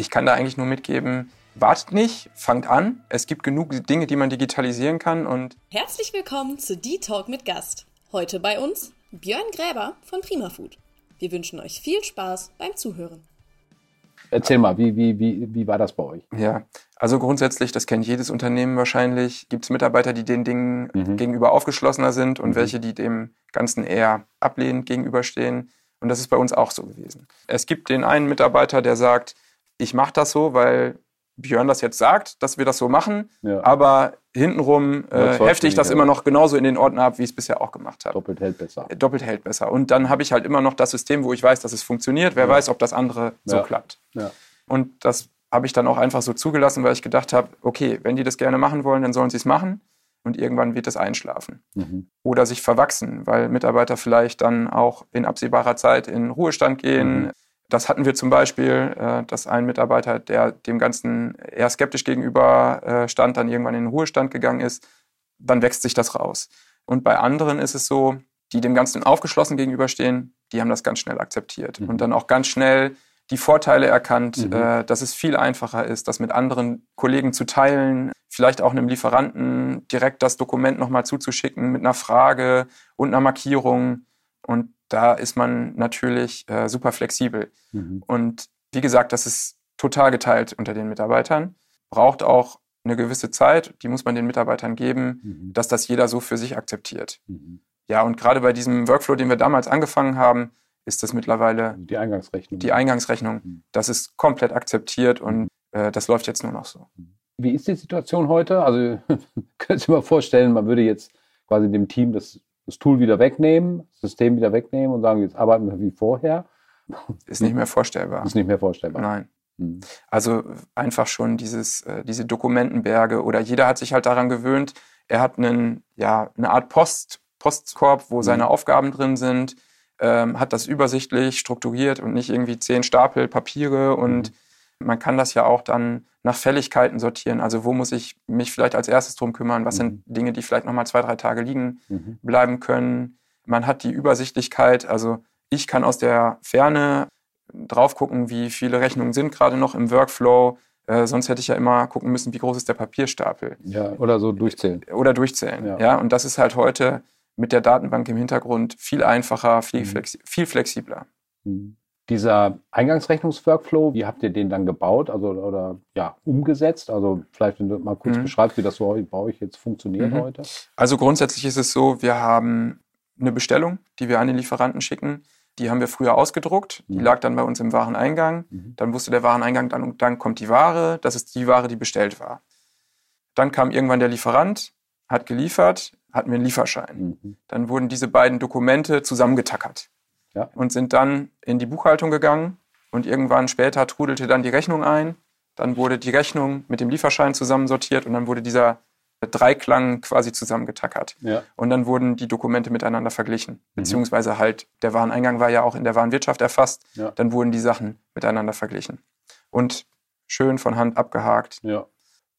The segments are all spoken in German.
Ich kann da eigentlich nur mitgeben, wartet nicht, fangt an. Es gibt genug Dinge, die man digitalisieren kann und Herzlich willkommen zu D-Talk mit Gast. Heute bei uns Björn Gräber von Prima Food. Wir wünschen euch viel Spaß beim Zuhören. Erzähl mal, wie, wie, wie, wie war das bei euch? Ja, also grundsätzlich, das kennt jedes Unternehmen wahrscheinlich, gibt es Mitarbeiter, die den Dingen Mhm. gegenüber aufgeschlossener sind und Mhm. welche, die dem Ganzen eher ablehnend gegenüberstehen. Und das ist bei uns auch so gewesen. Es gibt den einen Mitarbeiter, der sagt, ich mache das so, weil Björn das jetzt sagt, dass wir das so machen, Ja. aber hintenrum äh, hefte ich das ja. immer noch genauso in den Ordner ab, wie ich es bisher auch gemacht habe. Doppelt hält besser. Doppelt hält besser. Und dann habe ich halt immer noch das System, wo ich weiß, dass es funktioniert. Wer Ja. weiß, ob das andere so klappt. Und das habe ich dann auch einfach so zugelassen, weil ich gedacht habe, okay, wenn die das gerne machen wollen, dann sollen sie es machen. Und irgendwann wird es einschlafen. Mhm. Oder sich verwachsen, weil Mitarbeiter vielleicht dann auch in absehbarer Zeit in Ruhestand gehen. Mhm. Das hatten wir zum Beispiel, äh, dass ein Mitarbeiter, der dem Ganzen eher skeptisch gegenüber äh, stand, dann irgendwann in den Ruhestand gegangen ist. Dann wächst sich das raus. Und bei anderen ist es so, die dem Ganzen aufgeschlossen gegenüberstehen, die haben das ganz schnell akzeptiert. Mhm. Und dann auch ganz schnell die Vorteile erkannt, Mhm. äh, dass es viel einfacher ist, das mit anderen Kollegen zu teilen, vielleicht auch einem Lieferanten direkt das Dokument nochmal zuzuschicken mit einer Frage und einer Markierung. Und da ist man natürlich äh, super flexibel. Mhm. Und wie gesagt, das ist total geteilt unter den Mitarbeitern. Braucht auch eine gewisse Zeit, die muss man den Mitarbeitern geben, Mhm. dass das jeder so für sich akzeptiert. Mhm. Ja, und gerade bei diesem Workflow, den wir damals angefangen haben, ist das mittlerweile die Eingangsrechnung. die Eingangsrechnung. Mhm. Das ist komplett akzeptiert und äh, das läuft jetzt nur noch so. Wie ist die Situation heute? Also könnt ihr mal vorstellen, man würde jetzt quasi dem Team das, das Tool wieder wegnehmen, das System wieder wegnehmen und sagen, jetzt arbeiten wir wie vorher. Ist nicht mehr vorstellbar. Ist nicht mehr vorstellbar. Nein. Mhm. Also einfach schon dieses, äh, diese Dokumentenberge oder jeder hat sich halt daran gewöhnt, er hat einen, ja, eine Art Post, Postkorb, wo Mhm. seine Aufgaben drin sind, ähm, hat das übersichtlich strukturiert und nicht irgendwie zehn Stapel Papiere und man kann das ja auch dann nach Fälligkeiten sortieren. Also wo muss ich mich vielleicht als erstes drum kümmern? Was Mhm. sind Dinge, die vielleicht nochmal zwei, drei Tage liegen Mhm. bleiben können? Man hat die Übersichtlichkeit. Also ich kann aus der Ferne drauf gucken, wie viele Rechnungen sind gerade noch im Workflow. Äh, sonst hätte ich ja immer gucken müssen, wie groß ist der Papierstapel Ja, oder so durchzählen. oder durchzählen. Ja. Ja. und das ist halt heute mit der Datenbank im Hintergrund viel einfacher, viel, Mhm. flexi viel flexibler. Mhm. Dieser Eingangsrechnungsworkflow, wie habt ihr den dann gebaut also, oder ja, umgesetzt? Also vielleicht, wenn du mal kurz Mhm. beschreibst, wie das so bei euch jetzt funktioniert Mhm. heute. Also grundsätzlich ist es so, wir haben eine Bestellung, die wir an den Lieferanten schicken. Die haben wir früher ausgedruckt. Die Mhm. lag dann bei uns im Wareneingang. Mhm. Dann wusste der Wareneingang, dann, dann kommt die Ware. Das ist die Ware, die bestellt war. Dann kam irgendwann der Lieferant, hat geliefert, hatten wir einen Lieferschein. Mhm. Dann wurden diese beiden Dokumente zusammengetackert Ja. und sind dann in die Buchhaltung gegangen. Und irgendwann später trudelte dann die Rechnung ein. Dann wurde die Rechnung mit dem Lieferschein zusammensortiert und dann wurde dieser Dreiklang quasi zusammengetackert. Ja. Und dann wurden die Dokumente miteinander verglichen. Mhm. Beziehungsweise halt, der Wareneingang war ja auch in der Warenwirtschaft erfasst. Ja. Dann wurden die Sachen miteinander verglichen. Und schön von Hand abgehakt. Ja.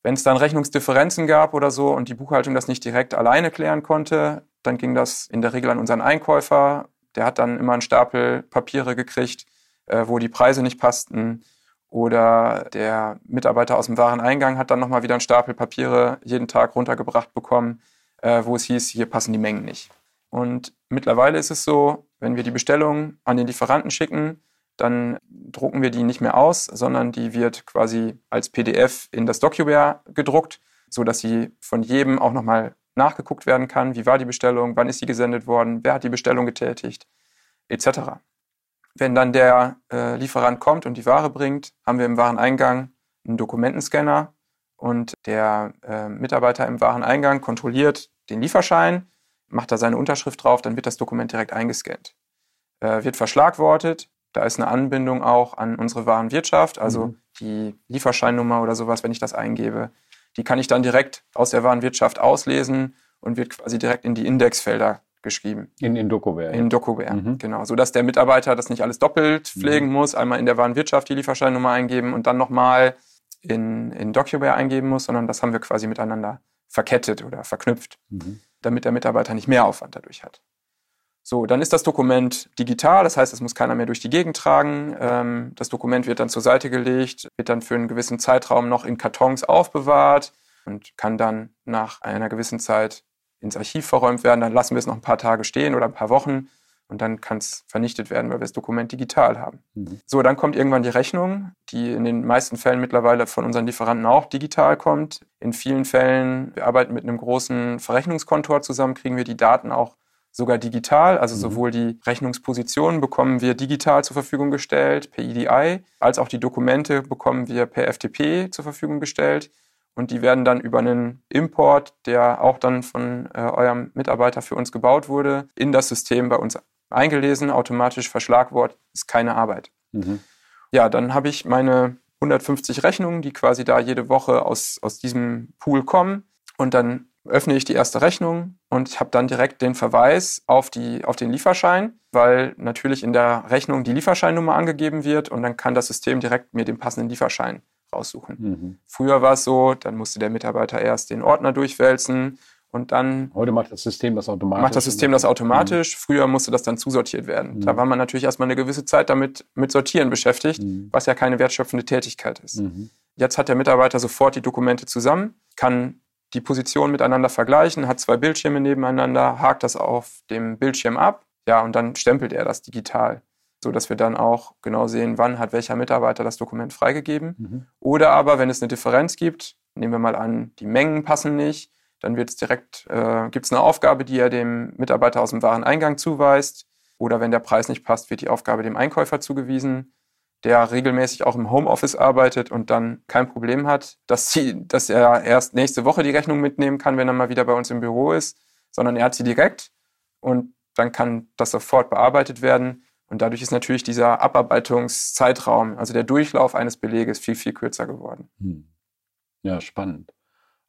Wenn es dann Rechnungsdifferenzen gab oder so und die Buchhaltung das nicht direkt alleine klären konnte, dann ging das in der Regel an unseren Einkäufer. Der hat dann immer einen Stapel Papiere gekriegt, äh, wo die Preise nicht passten. Oder der Mitarbeiter aus dem Wareneingang hat dann nochmal wieder einen Stapel Papiere jeden Tag runtergebracht bekommen, äh, wo es hieß, hier passen die Mengen nicht. Und mittlerweile ist es so, wenn wir die Bestellung an den Lieferanten schicken, dann drucken wir die nicht mehr aus, sondern die wird quasi als PDF in das DocuWare gedruckt, sodass sie von jedem auch nochmal nachgeguckt werden kann, wie war die Bestellung, wann ist sie gesendet worden, wer hat die Bestellung getätigt, etc. Wenn dann der äh, Lieferant kommt und die Ware bringt, haben wir im Wareneingang einen Dokumentenscanner und der äh, Mitarbeiter im Wareneingang kontrolliert den Lieferschein, macht da seine Unterschrift drauf, dann wird das Dokument direkt eingescannt. Äh, wird verschlagwortet, da ist eine Anbindung auch an unsere Warenwirtschaft, also Mhm. die Lieferscheinnummer oder sowas, wenn ich das eingebe, die kann ich dann direkt aus der Warenwirtschaft auslesen und wird quasi direkt in die Indexfelder geschrieben. In, in DocuWare. In DocuWare, Mhm. genau. Sodass der Mitarbeiter das nicht alles doppelt pflegen muss, einmal in der Warenwirtschaft die Lieferscheinnummer eingeben und dann nochmal in, in DocuWare eingeben muss, sondern das haben wir quasi miteinander verkettet oder verknüpft, Mhm. damit der Mitarbeiter nicht mehr Aufwand dadurch hat. So, dann ist das Dokument digital, das heißt, es muss keiner mehr durch die Gegend tragen. Ähm, das Dokument wird dann zur Seite gelegt, wird dann für einen gewissen Zeitraum noch in Kartons aufbewahrt und kann dann nach einer gewissen Zeit ins Archiv verräumt werden. Dann lassen wir es noch ein paar Tage stehen oder ein paar Wochen und dann kann es vernichtet werden, weil wir das Dokument digital haben. Mhm. So, dann kommt irgendwann die Rechnung, die in den meisten Fällen mittlerweile von unseren Lieferanten auch digital kommt. In vielen Fällen, wir arbeiten mit einem großen Verrechnungskontor zusammen, kriegen wir die Daten auch sogar digital. Also mhm. sowohl die Rechnungspositionen bekommen wir digital zur Verfügung gestellt per EDI, als auch die Dokumente bekommen wir per FTP zur Verfügung gestellt. Und die werden dann über einen Import, der auch dann von äh, eurem Mitarbeiter für uns gebaut wurde, in das System bei uns eingelesen, automatisch Verschlagwort, ist keine Arbeit. Mhm. Ja, dann habe ich meine 150 Rechnungen, die quasi da jede Woche aus, aus diesem Pool kommen. Und dann öffne ich die erste Rechnung und ich habe dann direkt den Verweis auf, die, auf den Lieferschein, weil natürlich in der Rechnung die Lieferscheinnummer angegeben wird und dann kann das System direkt mir den passenden Lieferschein raussuchen. Mhm. Früher war es so, dann musste der Mitarbeiter erst den Ordner durchwälzen und dann. Heute macht das System das automatisch. Macht das System das automatisch. Mhm. Früher musste das dann zusortiert werden. Mhm. Da war man natürlich erstmal eine gewisse Zeit damit mit Sortieren beschäftigt, mhm. was ja keine wertschöpfende Tätigkeit ist. Mhm. Jetzt hat der Mitarbeiter sofort die Dokumente zusammen, kann die Position miteinander vergleichen, hat zwei Bildschirme nebeneinander, hakt das auf dem Bildschirm ab, ja, und dann stempelt er das digital, so dass wir dann auch genau sehen, wann hat welcher Mitarbeiter das Dokument freigegeben. Mhm. Oder aber, wenn es eine Differenz gibt, nehmen wir mal an, die Mengen passen nicht, dann wird es direkt, äh, gibt es eine Aufgabe, die er dem Mitarbeiter aus dem Wareneingang zuweist. Oder wenn der Preis nicht passt, wird die Aufgabe dem Einkäufer zugewiesen der regelmäßig auch im Homeoffice arbeitet und dann kein Problem hat, dass, sie, dass er erst nächste Woche die Rechnung mitnehmen kann, wenn er mal wieder bei uns im Büro ist, sondern er hat sie direkt und dann kann das sofort bearbeitet werden. Und dadurch ist natürlich dieser Abarbeitungszeitraum, also der Durchlauf eines Beleges, viel, viel kürzer geworden. Hm. Ja, spannend.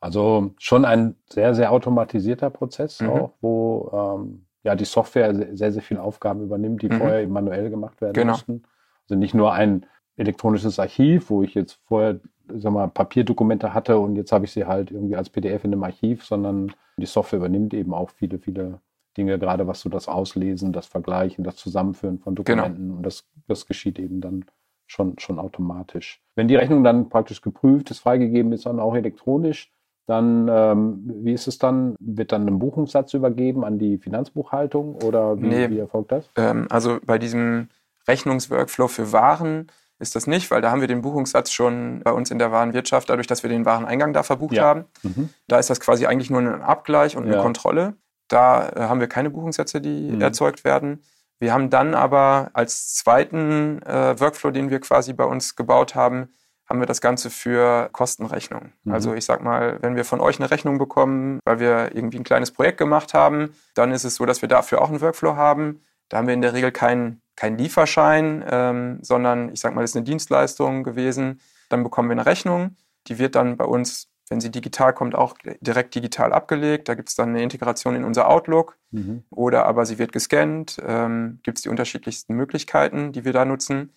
Also schon ein sehr, sehr automatisierter Prozess mhm. auch, wo ähm, ja die Software sehr, sehr viele Aufgaben übernimmt, die mhm. vorher manuell gemacht werden genau. mussten. Also nicht nur ein elektronisches Archiv, wo ich jetzt vorher sag mal, Papierdokumente hatte und jetzt habe ich sie halt irgendwie als PDF in einem Archiv, sondern die Software übernimmt eben auch viele, viele Dinge, gerade was so das Auslesen, das Vergleichen, das Zusammenführen von genau. Dokumenten. Genau. Und das, das geschieht eben dann schon, schon automatisch. Wenn die Rechnung dann praktisch geprüft ist, freigegeben ist, dann auch elektronisch, dann ähm, wie ist es dann? Wird dann ein Buchungssatz übergeben an die Finanzbuchhaltung oder wie, nee, wie erfolgt das? Ähm, also bei diesem Rechnungsworkflow für Waren ist das nicht, weil da haben wir den Buchungssatz schon bei uns in der Warenwirtschaft, dadurch, dass wir den Wareneingang da verbucht ja. haben. Mhm. Da ist das quasi eigentlich nur ein Abgleich und eine ja. Kontrolle. Da äh, haben wir keine Buchungssätze, die mhm. erzeugt werden. Wir haben dann aber als zweiten äh, Workflow, den wir quasi bei uns gebaut haben, haben wir das Ganze für Kostenrechnung. Mhm. Also ich sag mal, wenn wir von euch eine Rechnung bekommen, weil wir irgendwie ein kleines Projekt gemacht haben, dann ist es so, dass wir dafür auch einen Workflow haben. Da haben wir in der Regel keinen kein Lieferschein, ähm, sondern ich sage mal, das ist eine Dienstleistung gewesen. Dann bekommen wir eine Rechnung, die wird dann bei uns, wenn sie digital kommt, auch direkt digital abgelegt. Da gibt es dann eine Integration in unser Outlook mhm. oder aber sie wird gescannt. Ähm, gibt es die unterschiedlichsten Möglichkeiten, die wir da nutzen.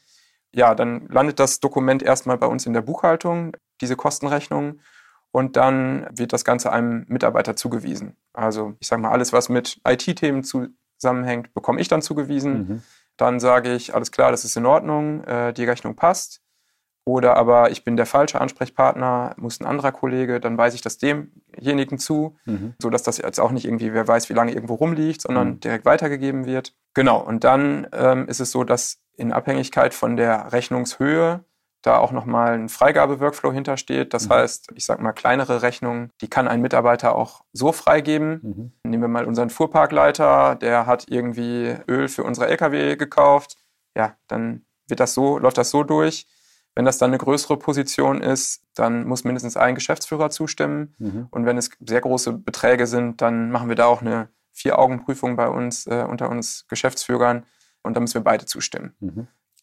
Ja, dann landet das Dokument erstmal bei uns in der Buchhaltung, diese Kostenrechnung. Und dann wird das Ganze einem Mitarbeiter zugewiesen. Also ich sage mal, alles, was mit IT-Themen zusammenhängt, bekomme ich dann zugewiesen. Mhm. Dann sage ich, alles klar, das ist in Ordnung, äh, die Rechnung passt. Oder aber ich bin der falsche Ansprechpartner, muss ein anderer Kollege, dann weise ich das demjenigen zu, mhm. sodass das jetzt auch nicht irgendwie, wer weiß, wie lange irgendwo rumliegt, sondern mhm. direkt weitergegeben wird. Genau, und dann ähm, ist es so, dass in Abhängigkeit von der Rechnungshöhe da auch nochmal ein Freigabe-Workflow hintersteht. Das mhm. heißt, ich sage mal, kleinere Rechnungen, die kann ein Mitarbeiter auch so freigeben. Mhm. Nehmen wir mal unseren Fuhrparkleiter, der hat irgendwie Öl für unsere Lkw gekauft. Ja, dann wird das so, läuft das so durch. Wenn das dann eine größere Position ist, dann muss mindestens ein Geschäftsführer zustimmen. Mhm. Und wenn es sehr große Beträge sind, dann machen wir da auch eine Vier-Augen-Prüfung bei uns, äh, unter uns Geschäftsführern. Und da müssen wir beide zustimmen.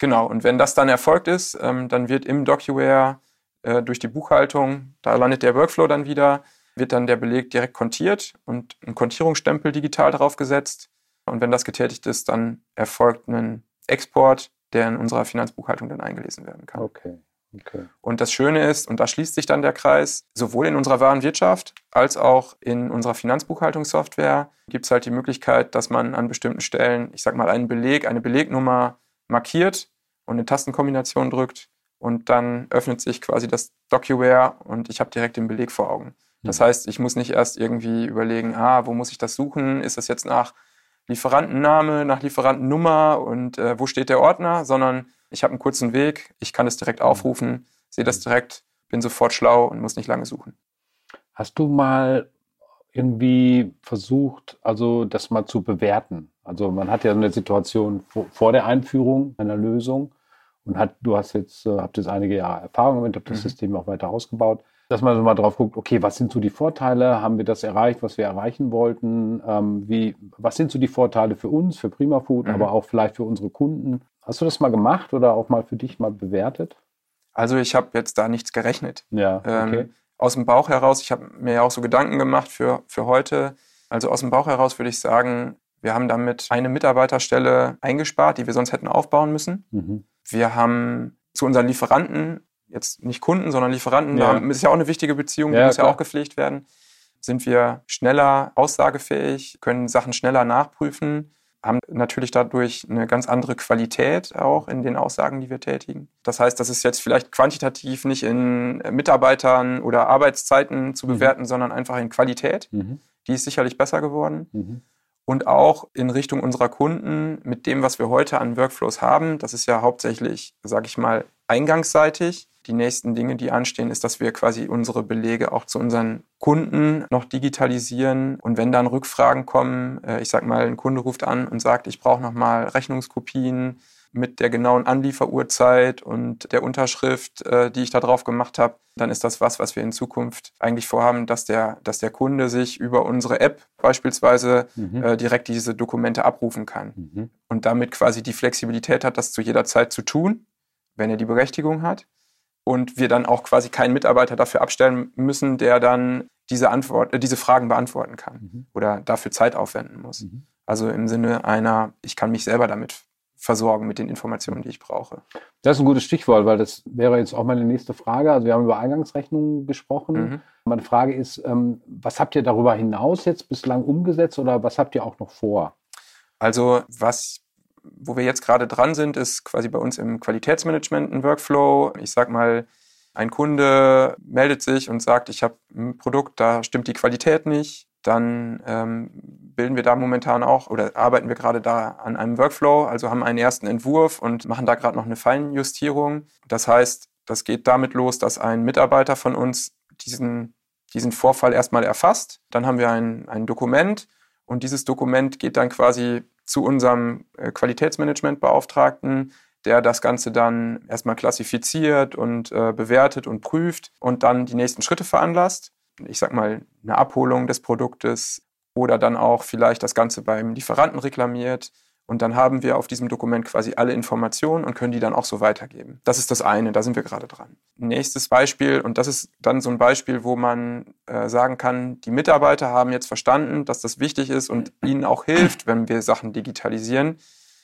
Genau, und wenn das dann erfolgt ist, ähm, dann wird im DocuWare äh, durch die Buchhaltung, da landet der Workflow dann wieder, wird dann der Beleg direkt kontiert und ein Kontierungsstempel digital drauf gesetzt. Und wenn das getätigt ist, dann erfolgt ein Export, der in unserer Finanzbuchhaltung dann eingelesen werden kann. Okay, Okay. Und das Schöne ist, und da schließt sich dann der Kreis, sowohl in unserer Warenwirtschaft als auch in unserer Finanzbuchhaltungssoftware gibt es halt die Möglichkeit, dass man an bestimmten Stellen, ich sag mal, einen Beleg, eine Belegnummer markiert und eine Tastenkombination drückt und dann öffnet sich quasi das DocuWare und ich habe direkt den Beleg vor Augen. Das mhm. heißt, ich muss nicht erst irgendwie überlegen, ah, wo muss ich das suchen? Ist das jetzt nach Lieferantenname, nach Lieferantennummer und äh, wo steht der Ordner, sondern ich habe einen kurzen Weg, ich kann es direkt aufrufen, sehe das direkt, bin sofort schlau und muss nicht lange suchen. Hast du mal irgendwie versucht, also das mal zu bewerten? Also man hat ja eine Situation vor der Einführung einer Lösung und hat, du hast jetzt, äh, habt jetzt einige Jahre Erfahrung damit, habt das mhm. System auch weiter ausgebaut dass man so mal drauf guckt, okay, was sind so die Vorteile? Haben wir das erreicht, was wir erreichen wollten? Ähm, wie, was sind so die Vorteile für uns, für Prima Food, mhm. aber auch vielleicht für unsere Kunden? Hast du das mal gemacht oder auch mal für dich mal bewertet? Also ich habe jetzt da nichts gerechnet. Ja, ähm, okay. Ähm, aus dem Bauch heraus, ich habe mir ja auch so Gedanken gemacht für, für heute. Also aus dem Bauch heraus würde ich sagen, wir haben damit eine Mitarbeiterstelle eingespart, die wir sonst hätten aufbauen müssen. Mhm. Wir haben zu unseren Lieferanten jetzt nicht Kunden, sondern Lieferanten, ja. da ist ja auch eine wichtige Beziehung, die ja, muss klar. ja auch gepflegt werden. Sind wir schneller aussagefähig, können Sachen schneller nachprüfen, haben natürlich dadurch eine ganz andere Qualität auch in den Aussagen, die wir tätigen. Das heißt, das ist jetzt vielleicht quantitativ nicht in Mitarbeitern oder Arbeitszeiten zu mhm. bewerten, mhm. sondern einfach in Qualität. Mhm. Die ist sicherlich besser geworden. Mhm. Und auch in Richtung unserer Kunden mit dem, was wir heute an Workflows haben. Das ist ja hauptsächlich, sage ich mal, eingangsseitig. Die nächsten Dinge, die anstehen, ist, dass wir quasi unsere Belege auch zu unseren Kunden noch digitalisieren. Und wenn dann Rückfragen kommen, äh, ich sag mal, ein Kunde ruft an und sagt, ich brauche nochmal Rechnungskopien mit der genauen Anlieferuhrzeit und der Unterschrift, äh, die ich da drauf gemacht habe, dann ist das was, was wir in Zukunft eigentlich vorhaben, dass der, dass der Kunde sich über unsere App beispielsweise mhm. Äh, direkt diese Dokumente abrufen kann mhm. und damit quasi die Flexibilität hat, das zu jeder Zeit zu tun, wenn er die Berechtigung hat und wir dann auch quasi keinen Mitarbeiter dafür abstellen müssen, der dann diese, Antwort, äh, diese Fragen beantworten kann mhm. oder dafür Zeit aufwenden muss. Mhm. Also im Sinne einer, ich kann mich selber damit versorgen mit den Informationen, die ich brauche. Das ist ein gutes Stichwort, weil das wäre jetzt auch meine nächste Frage. Also wir haben über Eingangsrechnungen gesprochen. Mhm. Meine Frage ist, ähm, was habt ihr darüber hinaus jetzt bislang umgesetzt oder was habt ihr auch noch vor? Also was wo wir jetzt gerade dran sind, ist quasi bei uns im Qualitätsmanagement ein Workflow. Ich sag mal, ein Kunde meldet sich und sagt, ich habe ein Produkt, da stimmt die Qualität nicht. Dann ähm, bilden wir da momentan auch oder arbeiten wir gerade da an einem Workflow, also haben einen ersten Entwurf und machen da gerade noch eine Feinjustierung. Das heißt, das geht damit los, dass ein Mitarbeiter von uns diesen, diesen Vorfall erstmal erfasst. Dann haben wir ein, ein Dokument und dieses Dokument geht dann quasi zu unserem äh, Qualitätsmanagementbeauftragten, der das Ganze dann erstmal klassifiziert und äh, bewertet und prüft und dann die nächsten Schritte veranlasst. Ich sag mal, eine Abholung des Produktes oder dann auch vielleicht das Ganze beim Lieferanten reklamiert und dann haben wir auf diesem Dokument quasi alle Informationen und können die dann auch so weitergeben. Das ist das eine, da sind wir gerade dran. Nächstes Beispiel, und das ist dann so ein Beispiel, wo man äh, sagen kann, die Mitarbeiter haben jetzt verstanden, dass das wichtig ist und ihnen auch hilft, wenn wir Sachen digitalisieren.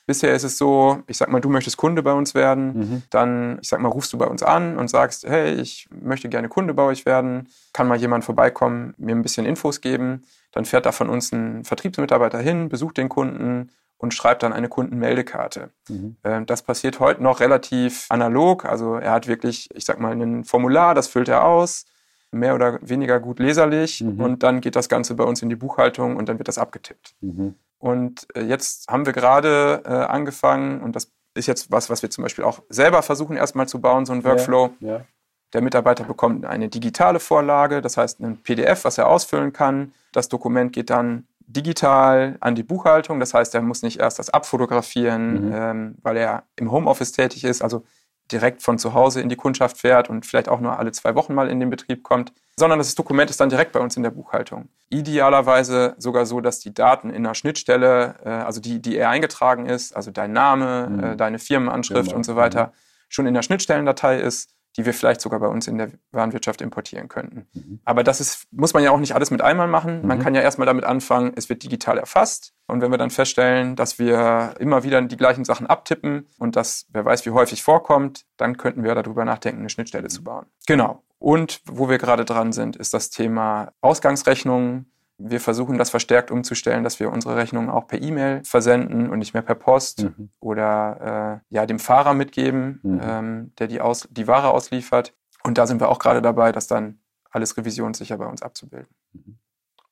Bisher ist es so, ich sag mal, du möchtest Kunde bei uns werden, mhm. dann, ich sag mal, rufst du bei uns an und sagst, hey, ich möchte gerne Kunde bei euch werden, kann mal jemand vorbeikommen, mir ein bisschen Infos geben. Dann fährt da von uns ein Vertriebsmitarbeiter hin, besucht den Kunden, und schreibt dann eine Kundenmeldekarte. Mhm. Ähm, das passiert heute noch relativ analog. Also er hat wirklich, ich sag mal, ein Formular, das füllt er aus, mehr oder weniger gut leserlich mhm. und dann geht das Ganze bei uns in die Buchhaltung und dann wird das abgetippt. Mhm. Und äh, jetzt haben wir gerade äh, angefangen und das ist jetzt was, was wir zum Beispiel auch selber versuchen erstmal zu bauen, so ein Workflow. Ja, ja. Der Mitarbeiter bekommt eine digitale Vorlage, das heißt ein PDF, was er ausfüllen kann. Das Dokument geht dann digital an die Buchhaltung. Das heißt, er muss nicht erst das abfotografieren, mhm. ähm, weil er im Homeoffice tätig ist, also direkt von zu Hause in die Kundschaft fährt und vielleicht auch nur alle zwei Wochen mal in den Betrieb kommt, sondern das Dokument ist dann direkt bei uns in der Buchhaltung. Idealerweise sogar so, dass die Daten in einer Schnittstelle, äh, also die, die er eingetragen ist, also dein Name, mhm. äh, deine Firmenanschrift ja, und so weiter, mhm. schon in der Schnittstellendatei ist, die wir vielleicht sogar bei uns in der Warenwirtschaft importieren könnten. Mhm. Aber das ist, muss man ja auch nicht alles mit einmal machen. Mhm. Man kann ja erstmal damit anfangen, es wird digital erfasst. Und wenn wir dann feststellen, dass wir immer wieder die gleichen Sachen abtippen und das, wer weiß, wie häufig vorkommt, dann könnten wir darüber nachdenken, eine Schnittstelle zu bauen. Genau. Und wo wir gerade dran sind, ist das Thema Ausgangsrechnungen. Wir versuchen das verstärkt umzustellen, dass wir unsere Rechnungen auch per E-Mail versenden und nicht mehr per Post mhm. oder äh, ja dem Fahrer mitgeben, mhm. ähm, der die, aus, die Ware ausliefert. Und da sind wir auch gerade dabei, das dann alles revisionssicher bei uns abzubilden. Mhm.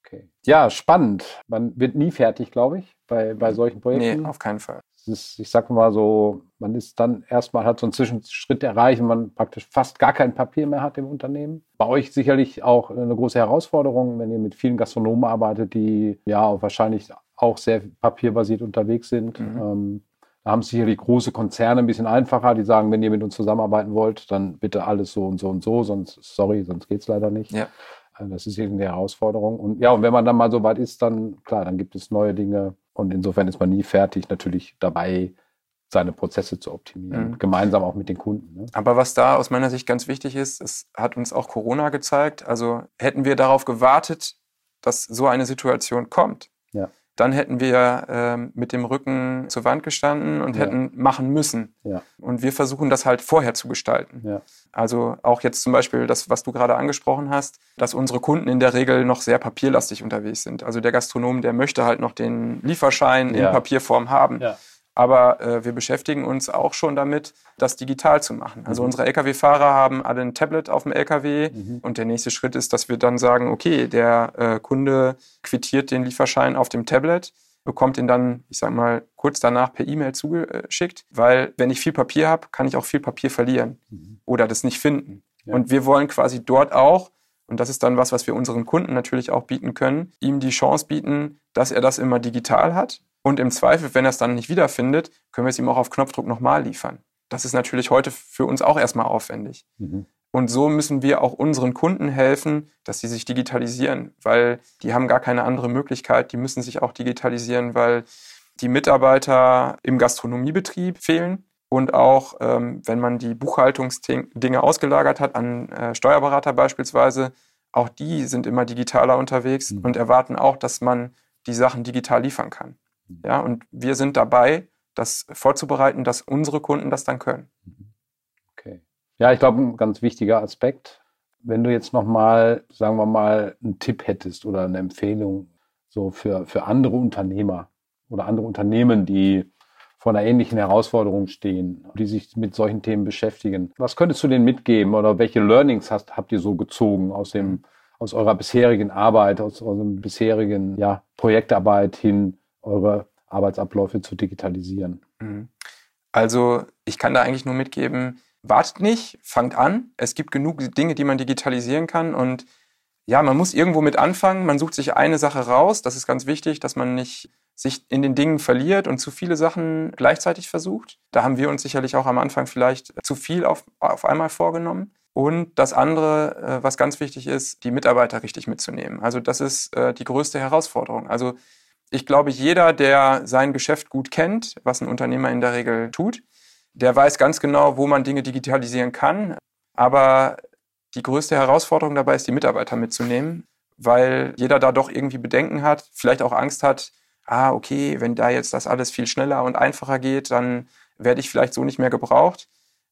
Okay. Ja, spannend. Man wird nie fertig, glaube ich, bei, bei solchen Projekten. Nee, auf keinen Fall ist, ich sag mal so, man ist dann erstmal hat so einen Zwischenschritt erreicht, wenn man praktisch fast gar kein Papier mehr hat im Unternehmen. Bei euch sicherlich auch eine große Herausforderung, wenn ihr mit vielen Gastronomen arbeitet, die ja wahrscheinlich auch sehr papierbasiert unterwegs sind. Mhm. Ähm, da haben sicherlich große Konzerne ein bisschen einfacher, die sagen, wenn ihr mit uns zusammenarbeiten wollt, dann bitte alles so und so und so, sonst, sorry, sonst geht's leider nicht. Ja. Äh, das ist irgendeine Herausforderung. Und ja, und wenn man dann mal so weit ist, dann klar, dann gibt es neue Dinge, und insofern ist man nie fertig, natürlich dabei, seine Prozesse zu optimieren, mhm. gemeinsam auch mit den Kunden. Ne? Aber was da aus meiner Sicht ganz wichtig ist, es hat uns auch Corona gezeigt. Also hätten wir darauf gewartet, dass so eine Situation kommt, dann hätten wir äh, mit dem Rücken zur Wand gestanden und ja. hätten machen müssen. Ja. Und wir versuchen das halt vorher zu gestalten. Ja. Also auch jetzt zum Beispiel das, was du gerade angesprochen hast, dass unsere Kunden in der Regel noch sehr papierlastig unterwegs sind. Also der Gastronom, der möchte halt noch den Lieferschein in Papierform haben. Aber äh, wir beschäftigen uns auch schon damit, das digital zu machen. Also mhm. unsere Lkw-Fahrer haben alle ein Tablet auf dem Lkw mhm. und der nächste Schritt ist, dass wir dann sagen, okay, der äh, Kunde quittiert den Lieferschein auf dem Tablet, bekommt ihn dann, ich sag mal, kurz danach per E-Mail zugeschickt, weil wenn ich viel Papier habe, kann ich auch viel Papier verlieren mhm. oder das nicht finden. Ja. Und wir wollen quasi dort auch und das ist dann was, was wir unseren Kunden natürlich auch bieten können, ihm die Chance bieten, dass er das immer digital hat und im Zweifel, wenn er es dann nicht wiederfindet, können wir es ihm auch auf Knopfdruck nochmal liefern. Das ist natürlich heute für uns auch erstmal aufwendig. Mhm. Und so müssen wir auch unseren Kunden helfen, dass sie sich digitalisieren, weil die haben gar keine andere Möglichkeit. Die müssen sich auch digitalisieren, weil die Mitarbeiter im Gastronomiebetrieb fehlen. Und auch, ähm, wenn man die Buchhaltungsdinge ausgelagert hat an äh, Steuerberater beispielsweise, auch die sind immer digitaler unterwegs mhm. und erwarten auch, dass man die Sachen digital liefern kann. Ja, und wir sind dabei, das vorzubereiten, dass unsere Kunden das dann können. Okay. Ja, ich glaube, ein ganz wichtiger Aspekt, wenn du jetzt nochmal, sagen wir mal, einen Tipp hättest oder eine Empfehlung so für, für andere Unternehmer oder andere Unternehmen, die vor einer ähnlichen Herausforderung stehen, die sich mit solchen Themen beschäftigen. Was könntest du denen mitgeben oder welche Learnings hast, habt ihr so gezogen aus dem, aus eurer bisherigen Arbeit, aus eurem bisherigen, ja, Projektarbeit hin eure Arbeitsabläufe zu digitalisieren? Mhm. Also ich kann da eigentlich nur mitgeben, wartet nicht, fangt an. Es gibt genug Dinge, die man digitalisieren kann und ja, man muss irgendwo mit anfangen. Man sucht sich eine Sache raus. Das ist ganz wichtig, dass man nicht sich in den Dingen verliert und zu viele Sachen gleichzeitig versucht. Da haben wir uns sicherlich auch am Anfang vielleicht zu viel auf, auf einmal vorgenommen. Und das andere, äh, was ganz wichtig ist, die Mitarbeiter richtig mitzunehmen. Also das ist äh, die größte Herausforderung. Also ich glaube, jeder, der sein Geschäft gut kennt, was ein Unternehmer in der Regel tut, der weiß ganz genau, wo man Dinge digitalisieren kann. Aber die größte Herausforderung dabei ist, die Mitarbeiter mitzunehmen, weil jeder da doch irgendwie Bedenken hat, vielleicht auch Angst hat, ah, okay, wenn da jetzt das alles viel schneller und einfacher geht, dann werde ich vielleicht so nicht mehr gebraucht.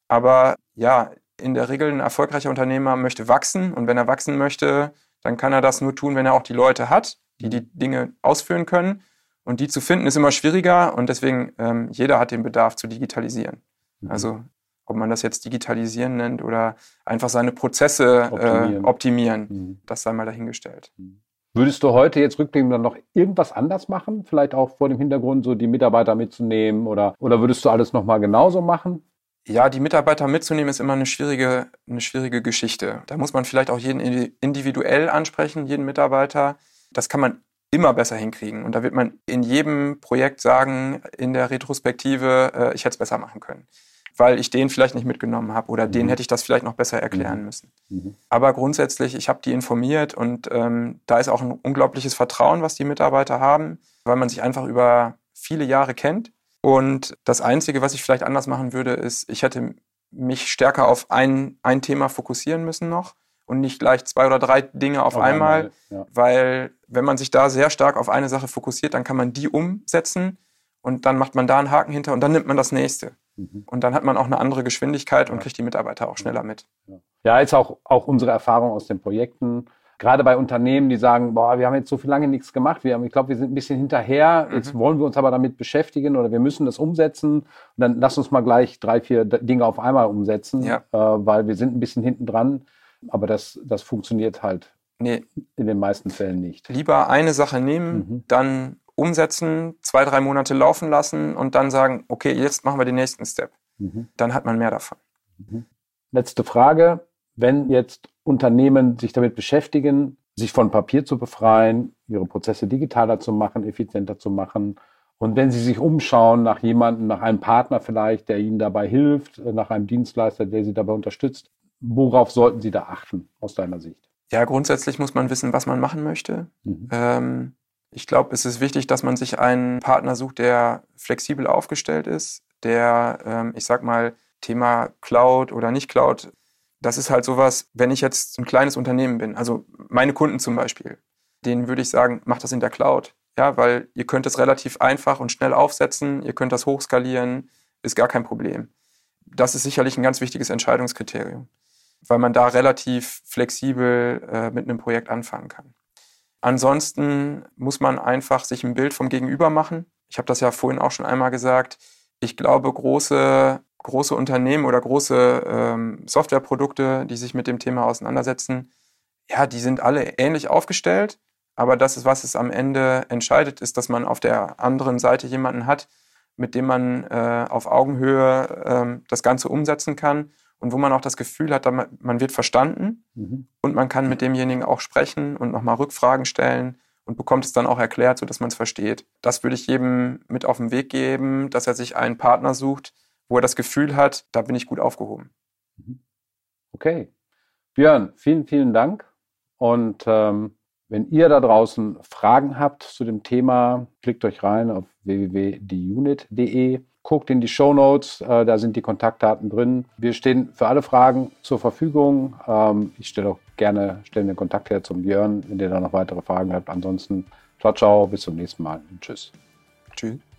Aber ja, in der Regel ein erfolgreicher Unternehmer möchte wachsen und wenn er wachsen möchte, dann kann er das nur tun, wenn er auch die Leute hat, die die Dinge ausführen können. Und die zu finden ist immer schwieriger und deswegen ähm, jeder hat den Bedarf zu digitalisieren. Mhm. Also ob man das jetzt digitalisieren nennt oder einfach seine Prozesse optimieren, äh, optimieren mhm. das sei mal dahingestellt. Mhm. Würdest du heute jetzt rückblickend dann noch irgendwas anders machen? Vielleicht auch vor dem Hintergrund, so die Mitarbeiter mitzunehmen oder, oder würdest du alles nochmal genauso machen? Ja, die Mitarbeiter mitzunehmen ist immer eine schwierige, eine schwierige Geschichte. Da muss man vielleicht auch jeden individuell ansprechen, jeden Mitarbeiter. Das kann man immer besser hinkriegen. Und da wird man in jedem Projekt sagen, in der Retrospektive, äh, ich hätte es besser machen können. Weil ich den vielleicht nicht mitgenommen habe oder mhm. den hätte ich das vielleicht noch besser erklären mhm. müssen. Mhm. Aber grundsätzlich, ich habe die informiert und ähm, da ist auch ein unglaubliches Vertrauen, was die Mitarbeiter haben, weil man sich einfach über viele Jahre kennt. Und das Einzige, was ich vielleicht anders machen würde, ist, ich hätte mich stärker auf ein, ein Thema fokussieren müssen noch und nicht gleich zwei oder drei Dinge auf, auf einmal, einmal ja. weil wenn man sich da sehr stark auf eine Sache fokussiert, dann kann man die umsetzen und dann macht man da einen Haken hinter und dann nimmt man das nächste. Mhm. Und dann hat man auch eine andere Geschwindigkeit und kriegt die Mitarbeiter auch schneller mit. Ja, jetzt auch, auch unsere Erfahrung aus den Projekten. Gerade bei Unternehmen, die sagen, boah, wir haben jetzt so viel lange nichts gemacht, wir haben, ich glaube, wir sind ein bisschen hinterher, mhm. jetzt wollen wir uns aber damit beschäftigen oder wir müssen das umsetzen. Und dann lass uns mal gleich drei, vier Dinge auf einmal umsetzen, ja. äh, weil wir sind ein bisschen hinten dran. Aber das, das funktioniert halt nee. in den meisten Fällen nicht. Lieber eine Sache nehmen, mhm. dann umsetzen, zwei, drei Monate laufen lassen und dann sagen, okay, jetzt machen wir den nächsten Step. Mhm. Dann hat man mehr davon. Mhm. Letzte Frage. Wenn jetzt Unternehmen sich damit beschäftigen, sich von Papier zu befreien, ihre Prozesse digitaler zu machen, effizienter zu machen, und wenn Sie sich umschauen nach jemandem, nach einem Partner vielleicht, der Ihnen dabei hilft, nach einem Dienstleister, der Sie dabei unterstützt, worauf sollten Sie da achten aus deiner Sicht? Ja, grundsätzlich muss man wissen, was man machen möchte. Mhm. Ähm, ich glaube, es ist wichtig, dass man sich einen Partner sucht, der flexibel aufgestellt ist, der, ähm, ich sag mal, Thema Cloud oder nicht Cloud, das ist halt sowas, wenn ich jetzt ein kleines Unternehmen bin, also meine Kunden zum Beispiel, denen würde ich sagen, macht das in der Cloud. Ja, weil ihr könnt es relativ einfach und schnell aufsetzen, ihr könnt das hochskalieren, ist gar kein Problem. Das ist sicherlich ein ganz wichtiges Entscheidungskriterium, weil man da relativ flexibel äh, mit einem Projekt anfangen kann. Ansonsten muss man einfach sich ein Bild vom Gegenüber machen. Ich habe das ja vorhin auch schon einmal gesagt. Ich glaube, große, große Unternehmen oder große ähm, Softwareprodukte, die sich mit dem Thema auseinandersetzen, ja, die sind alle ähnlich aufgestellt. Aber das ist, was es am Ende entscheidet, ist, dass man auf der anderen Seite jemanden hat, mit dem man äh, auf Augenhöhe äh, das Ganze umsetzen kann und wo man auch das Gefühl hat, man wird verstanden mhm. und man kann mit demjenigen auch sprechen und nochmal Rückfragen stellen und bekommt es dann auch erklärt, sodass man es versteht. Das würde ich jedem mit auf den Weg geben, dass er sich einen Partner sucht, wo er das Gefühl hat, da bin ich gut aufgehoben. Mhm. Okay. Björn, vielen, vielen Dank. Und ähm, wenn ihr da draußen Fragen habt zu dem Thema, klickt euch rein auf www.dieunit.de guckt in die Show Notes, äh, da sind die Kontaktdaten drin. Wir stehen für alle Fragen zur Verfügung. Ähm, ich stelle auch gerne stellen den Kontakt her zum Björn, wenn ihr da noch weitere Fragen habt. Ansonsten, ciao, ciao, bis zum nächsten Mal. Tschüss. Tschüss.